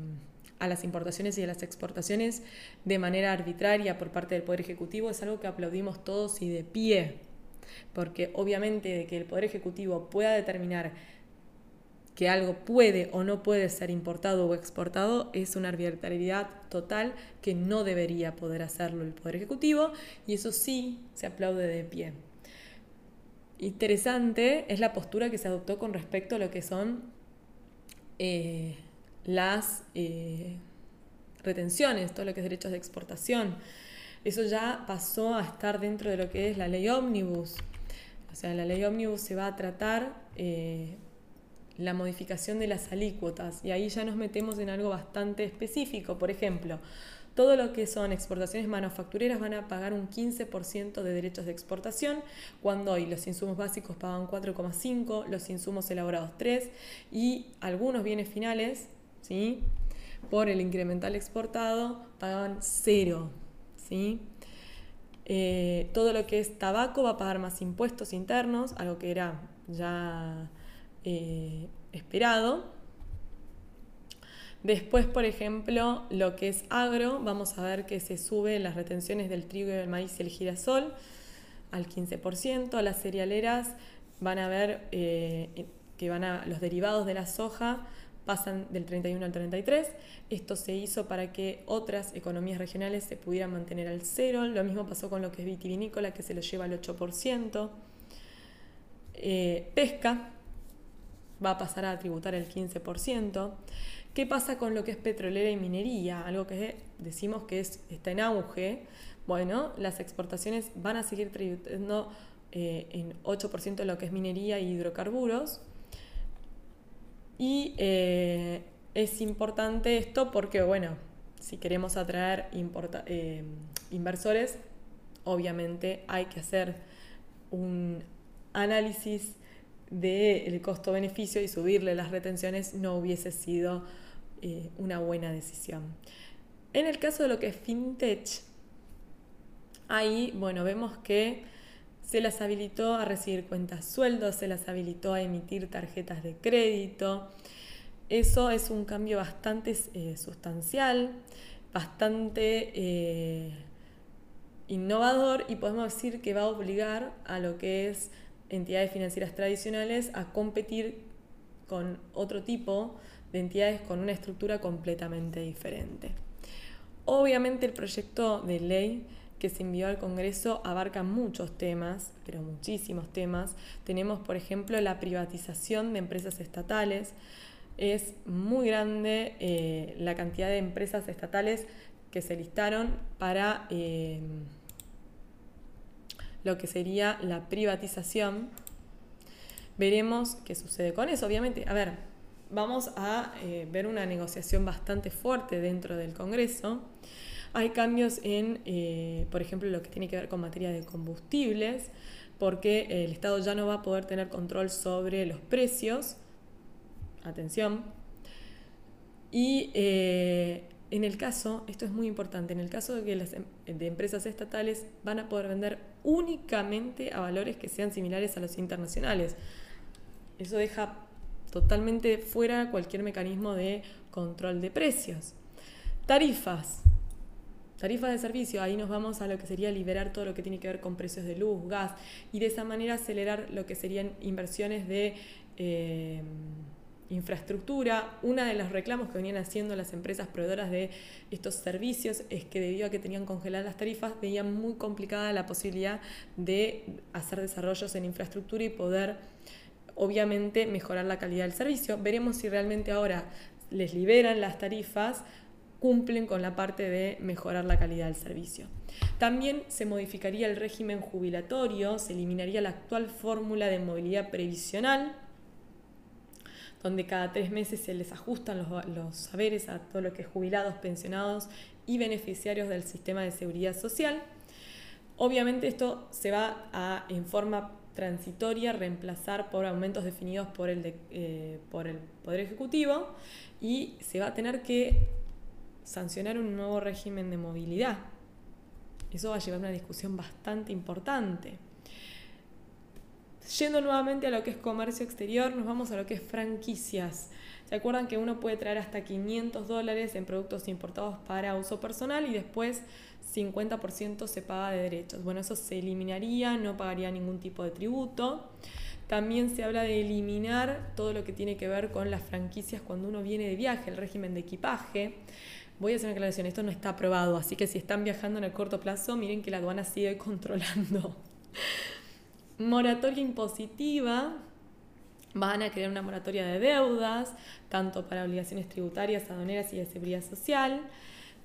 a las importaciones y a las exportaciones de manera arbitraria por parte del Poder Ejecutivo es algo que aplaudimos todos y de pie, porque obviamente de que el Poder Ejecutivo pueda determinar que algo puede o no puede ser importado o exportado es una arbitrariedad total que no debería poder hacerlo el Poder Ejecutivo y eso sí se aplaude de pie. Interesante es la postura que se adoptó con respecto a lo que son eh, las eh, retenciones, todo lo que es derechos de exportación. Eso ya pasó a estar dentro de lo que es la ley ómnibus. O sea, la ley ómnibus se va a tratar eh, la modificación de las alícuotas y ahí ya nos metemos en algo bastante específico. Por ejemplo, todo lo que son exportaciones manufactureras van a pagar un 15% de derechos de exportación, cuando hoy los insumos básicos pagan 4,5%, los insumos elaborados 3% y algunos bienes finales ¿sí? Por el incremental exportado pagaban cero, ¿sí? Eh, todo lo que es tabaco va a pagar más impuestos internos, algo que era ya eh, esperado. Después, por ejemplo, lo que es agro, vamos a ver que se sube las retenciones del trigo, el maíz y el girasol al 15%. Las cerealeras van a ver eh, que van a, los derivados de la soja pasan del 31 al 33. Esto se hizo para que otras economías regionales se pudieran mantener al cero. Lo mismo pasó con lo que es vitivinícola, que se lo lleva al 8%. Eh, pesca va a pasar a tributar el 15%. ¿Qué pasa con lo que es petrolera y minería? Algo que decimos que es, está en auge. Bueno, las exportaciones van a seguir tributando eh, en 8% de lo que es minería y hidrocarburos. Y eh, es importante esto porque, bueno, si queremos atraer eh, inversores, obviamente hay que hacer un análisis del costo-beneficio y subirle las retenciones no hubiese sido eh, una buena decisión. En el caso de lo que es FinTech, ahí, bueno, vemos que se las habilitó a recibir cuentas sueldos, se las habilitó a emitir tarjetas de crédito. Eso es un cambio bastante eh, sustancial, bastante eh, innovador y podemos decir que va a obligar a lo que es entidades financieras tradicionales a competir con otro tipo de entidades con una estructura completamente diferente. Obviamente el proyecto de ley que se envió al Congreso abarca muchos temas, pero muchísimos temas. Tenemos, por ejemplo, la privatización de empresas estatales. Es muy grande eh, la cantidad de empresas estatales que se listaron para eh, lo que sería la privatización. Veremos qué sucede con eso. Obviamente, a ver, vamos a eh, ver una negociación bastante fuerte dentro del Congreso. Hay cambios en, eh, por ejemplo, lo que tiene que ver con materia de combustibles, porque el Estado ya no va a poder tener control sobre los precios. Atención. Y eh, en el caso, esto es muy importante, en el caso de que las em, empresas estatales van a poder vender únicamente a valores que sean similares a los internacionales. Eso deja totalmente fuera cualquier mecanismo de control de precios. Tarifas. Tarifas de servicio, ahí nos vamos a lo que sería liberar todo lo que tiene que ver con precios de luz, gas, y de esa manera acelerar lo que serían inversiones de... Eh, infraestructura. Uno de los reclamos que venían haciendo las empresas proveedoras de estos servicios es que debido a que tenían congeladas las tarifas, veían muy complicada la posibilidad de hacer desarrollos en infraestructura y poder, obviamente, mejorar la calidad del servicio. Veremos si realmente ahora les liberan las tarifas cumplen con la parte de mejorar la calidad del servicio. También se modificaría el régimen jubilatorio, se eliminaría la actual fórmula de movilidad previsional, donde cada tres meses se les ajustan los, saberes a todo lo que jubilados, pensionados y beneficiarios del sistema de seguridad social. Obviamente esto se va a, en forma transitoria, reemplazar por aumentos definidos por el, eh, por el Poder Ejecutivo y se va a tener que sancionar un nuevo régimen de movilidad. Eso va a llevar a una discusión bastante importante. Yendo nuevamente a lo que es comercio exterior, nos vamos a lo que es franquicias. ¿Se acuerdan que uno puede traer hasta 500 dólares en productos importados para uso personal y después 50% se paga de derechos? Bueno, eso se eliminaría, no pagaría ningún tipo de tributo. También se habla de eliminar todo lo que tiene que ver con las franquicias cuando uno viene de viaje, el régimen de equipaje. Voy a hacer una aclaración, esto no está aprobado, así que si están viajando en el corto plazo, miren que la aduana sigue controlando moratoria impositiva, van a crear una moratoria de deudas, tanto para obligaciones tributarias, aduaneras y de seguridad social.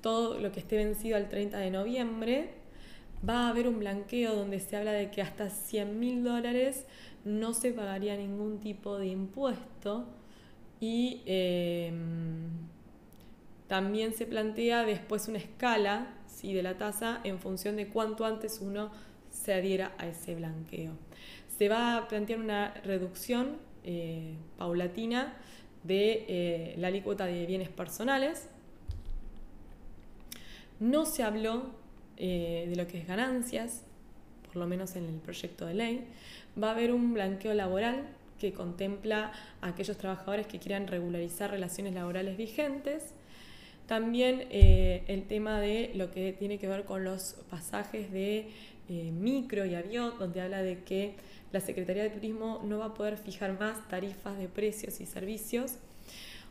Todo lo que esté vencido al 30 de noviembre. Va a haber un blanqueo donde se habla de que hasta 100 mil dólares no se pagaría ningún tipo de impuesto y em, también se plantea después una escala ¿sí? de la tasa en función de cuánto antes uno se adhiera a ese blanqueo. Se va a plantear una reducción eh, paulatina de eh, la alícuota de bienes personales. No se habló eh, de lo que es ganancias, por lo menos en el proyecto de ley. Va a haber un blanqueo laboral que contempla a aquellos trabajadores que quieran regularizar relaciones laborales vigentes. También el tema de lo que tiene que ver con los pasajes de eh, micro y avión, donde habla de que la Secretaría de Turismo no va a poder fijar más tarifas de precios y servicios.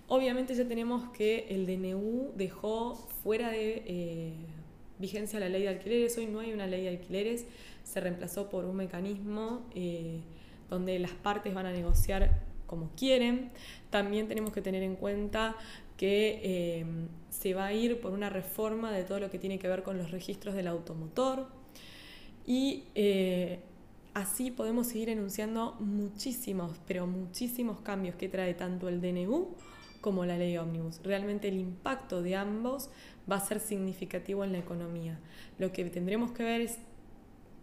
Obviamente ya tenemos que el DNU dejó fuera de eh, vigencia la ley de alquileres. Hoy no hay una ley de alquileres, se reemplazó por un mecanismo eh, donde las partes van a negociar como quieren. También tenemos que tener en cuenta que se va a ir por una reforma de todo lo que tiene que ver con los registros del automotor. Y así podemos seguir enunciando muchísimos, pero muchísimos cambios que trae tanto el DNU como la ley ómnibus. Realmente el impacto de ambos va a ser significativo en la economía. Lo que tendremos que ver es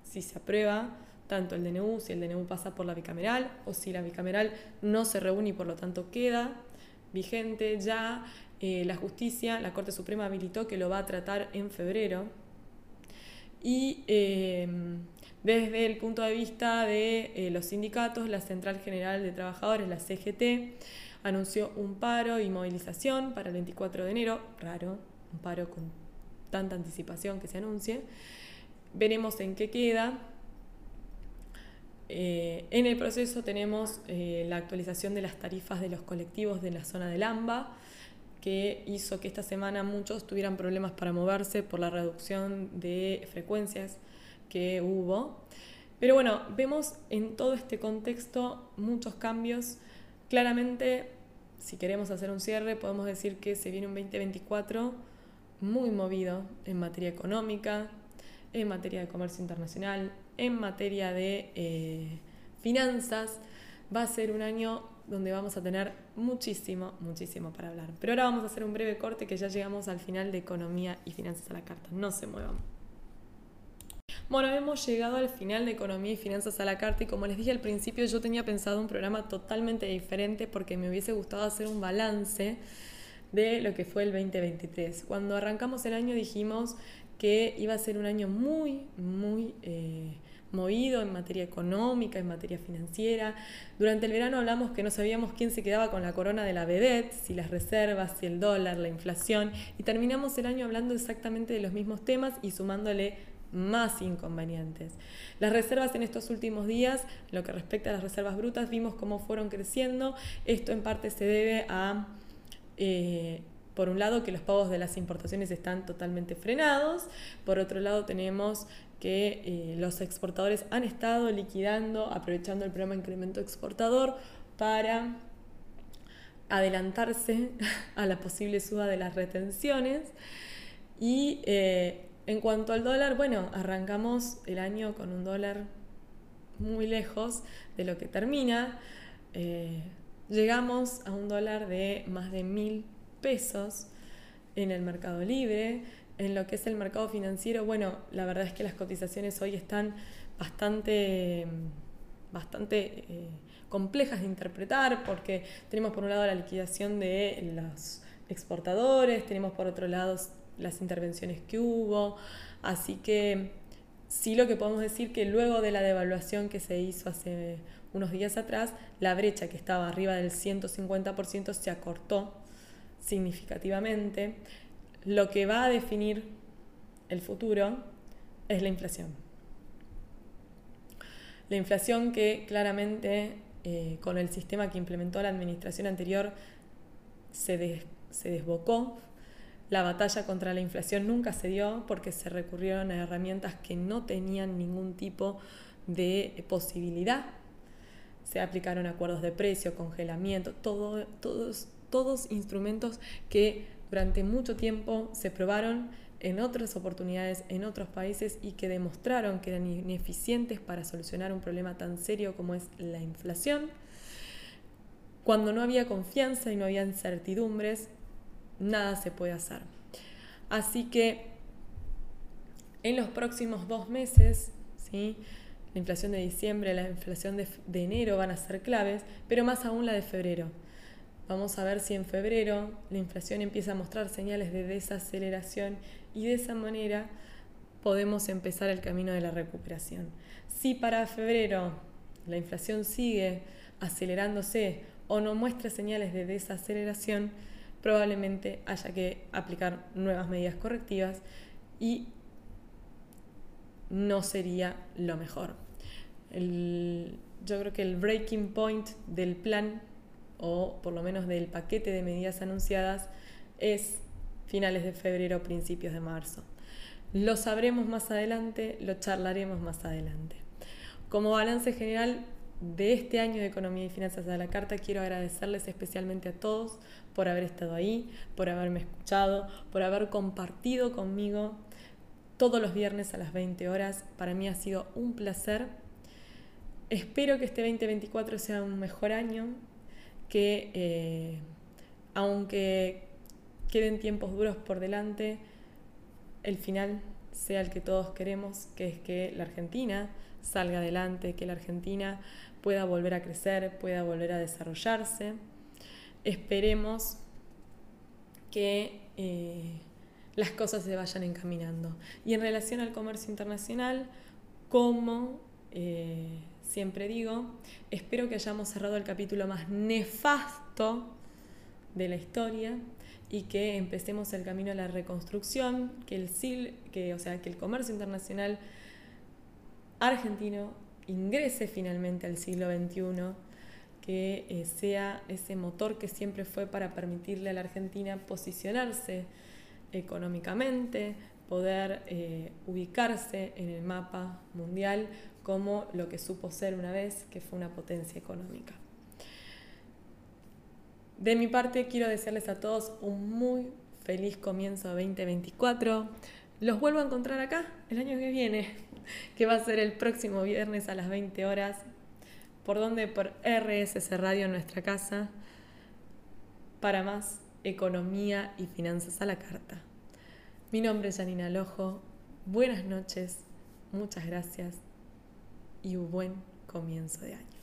si se aprueba tanto el DNU, si el DNU pasa por la bicameral o si la bicameral no se reúne y por lo tanto queda vigente ya. Eh, la justicia, la Corte Suprema habilitó que lo va a tratar en febrero. Y eh, desde el punto de vista de eh, los sindicatos, la Central General de Trabajadores, la CGT, anunció un paro y movilización para el 24 de enero, raro, un paro con tanta anticipación que se anuncie. Veremos en qué queda. Eh, en el proceso tenemos eh, la actualización de las tarifas de los colectivos de la zona del AMBA, que hizo que esta semana muchos tuvieran problemas para moverse por la reducción de frecuencias que hubo. Pero bueno, vemos en todo este contexto muchos cambios. Claramente si queremos hacer un cierre, podemos decir que se viene un 2024 muy movido en materia económica, en materia de comercio internacional, en materia de eh, finanzas. Va a ser un año donde vamos a tener muchísimo, muchísimo para hablar. Pero ahora vamos a hacer un breve corte que ya llegamos al final de economía y finanzas a la carta. No se muevan. Bueno, hemos llegado al final de Economía y Finanzas a la Carta y como les dije al principio yo tenía pensado un programa totalmente diferente porque me hubiese gustado hacer un balance de lo que fue el 2023. Cuando arrancamos el año dijimos que iba a ser un año muy, muy eh, movido en materia económica, en materia financiera. Durante el verano hablamos que no sabíamos quién se quedaba con la corona de la vedette, si las reservas, si el dólar, la inflación, y terminamos el año hablando exactamente de los mismos temas y sumándole más inconvenientes. Las reservas en estos últimos días, lo que respecta a las reservas brutas, vimos cómo fueron creciendo. Esto en parte se debe a, eh, por un lado, que los pagos de las importaciones están totalmente frenados. Por otro lado, tenemos que eh, los exportadores han estado liquidando, aprovechando el programa incremento exportador para adelantarse a la posible suba de las retenciones y eh, en cuanto al dólar, bueno, arrancamos el año con un dólar muy lejos de lo que termina. Eh, llegamos a un dólar de más de mil pesos en el mercado libre. En lo que es el mercado financiero, bueno, la verdad es que las cotizaciones hoy están bastante, bastante eh, complejas de interpretar porque tenemos por un lado la liquidación de los exportadores, tenemos por otro lado las intervenciones que hubo. Así que sí lo que podemos decir que luego de la devaluación que se hizo hace unos días atrás, la brecha que estaba arriba del 150% se acortó significativamente. Lo que va a definir el futuro es la inflación. La inflación que claramente eh, con el sistema que implementó la administración anterior se, se desbocó, la batalla contra la inflación nunca se dio porque se recurrieron a herramientas que no tenían ningún tipo de posibilidad. Se aplicaron acuerdos de precio, congelamiento, todo, todos, todos instrumentos que durante mucho tiempo se probaron en otras oportunidades en otros países y que demostraron que eran ineficientes para solucionar un problema tan serio como es la inflación. Cuando no había confianza y no había incertidumbres, nada se puede hacer. Así que en los próximos dos meses, ¿sí? la inflación de diciembre, la inflación de, de enero van a ser claves, pero más aún la de febrero. Vamos a ver si en febrero la inflación empieza a mostrar señales de desaceleración y de esa manera podemos empezar el camino de la recuperación. Si para febrero la inflación sigue acelerándose o no muestra señales de desaceleración, probablemente haya que aplicar nuevas medidas correctivas y no sería lo mejor. yo creo que el breaking point del plan o por lo menos del paquete de medidas anunciadas, es finales de febrero, principios de marzo. Lo sabremos más adelante, lo charlaremos más adelante. Como balance general de este año de Economía y Finanzas a la Carta, quiero agradecerles especialmente a todos por haber estado ahí, por haberme escuchado, por haber compartido conmigo todos los viernes a las 20 horas. Para mí ha sido un placer. Espero que este 2024 sea un mejor año, que eh, aunque queden tiempos duros por delante, el final sea el que todos queremos, que es que la Argentina salga adelante, que la Argentina pueda volver a crecer, pueda volver a desarrollarse. Esperemos que eh, las cosas se vayan encaminando. Y en relación al comercio internacional, como eh, siempre digo, espero que hayamos cerrado el capítulo más nefasto de la historia y que empecemos el camino a la reconstrucción, que el, que, o sea, que el comercio internacional argentino ingrese finalmente al siglo XXI, que eh, sea ese motor que siempre fue para permitirle a la Argentina posicionarse económicamente, poder eh, ubicarse en el mapa mundial como lo que supo ser una vez, que fue una potencia económica. De mi parte, quiero desearles a todos un muy feliz comienzo de 2024. Los vuelvo a encontrar acá el año que viene, que va a ser el próximo viernes a las 20 horas. ¿Por donde Por RSS Radio en nuestra casa. Para más economía y finanzas a la carta. Mi nombre es Janina Lojo. Buenas noches, muchas gracias y un buen comienzo de año.